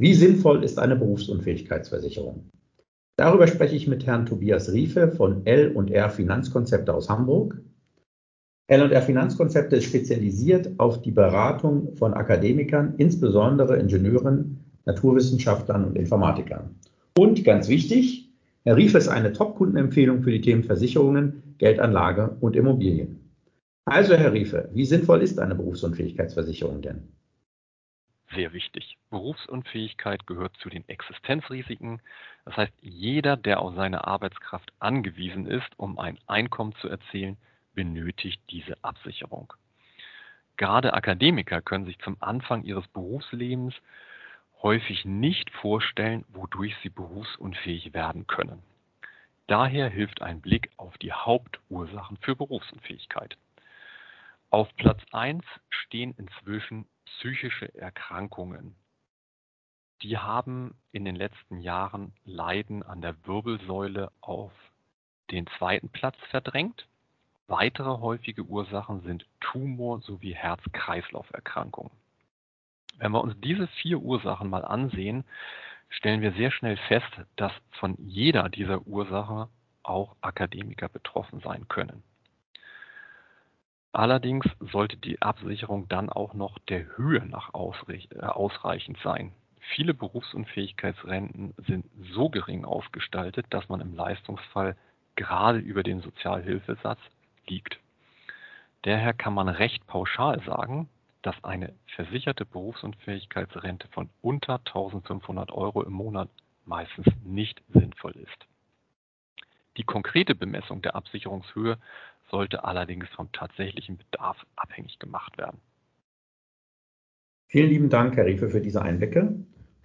Wie sinnvoll ist eine Berufsunfähigkeitsversicherung? Darüber spreche ich mit Herrn Tobias Riefe von L&R Finanzkonzepte aus Hamburg. L&R Finanzkonzepte ist spezialisiert auf die Beratung von Akademikern, insbesondere Ingenieuren, Naturwissenschaftlern und Informatikern. Und ganz wichtig, Herr Riefe ist eine Top-Kundenempfehlung für die Themen Versicherungen, Geldanlage und Immobilien. Also, Herr Riefe, wie sinnvoll ist eine Berufsunfähigkeitsversicherung denn? Sehr wichtig. Berufsunfähigkeit gehört zu den Existenzrisiken. Das heißt, jeder, der auf seine Arbeitskraft angewiesen ist, um ein Einkommen zu erzielen, benötigt diese Absicherung. Gerade Akademiker können sich zum Anfang ihres Berufslebens häufig nicht vorstellen, wodurch sie berufsunfähig werden können. Daher hilft ein Blick auf die Hauptursachen für Berufsunfähigkeit. Auf Platz 1 stehen inzwischen psychische Erkrankungen. Die haben in den letzten Jahren Leiden an der Wirbelsäule auf den zweiten Platz verdrängt. Weitere häufige Ursachen sind Tumor sowie Herz-Kreislauf-Erkrankungen. Wenn wir uns diese vier Ursachen mal ansehen, stellen wir sehr schnell fest, dass von jeder dieser Ursachen auch Akademiker betroffen sein können. Allerdings sollte die Absicherung dann auch noch der Höhe nach äh, ausreichend sein. Viele Berufsunfähigkeitsrenten sind so gering ausgestaltet, dass man im Leistungsfall gerade über den Sozialhilfesatz liegt. Daher kann man recht pauschal sagen, dass eine versicherte Berufsunfähigkeitsrente von unter 1500 Euro im Monat meistens nicht sinnvoll ist. Die konkrete Bemessung der Absicherungshöhe sollte allerdings vom tatsächlichen Bedarf abhängig gemacht werden. Vielen lieben Dank, Herr Riefe, für diese Einblicke.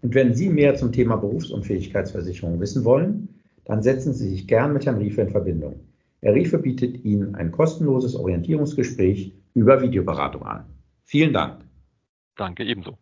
Und wenn Sie mehr zum Thema Berufsunfähigkeitsversicherung wissen wollen, dann setzen Sie sich gern mit Herrn Riefe in Verbindung. Herr Riefe bietet Ihnen ein kostenloses Orientierungsgespräch über Videoberatung an. Vielen Dank. Danke ebenso.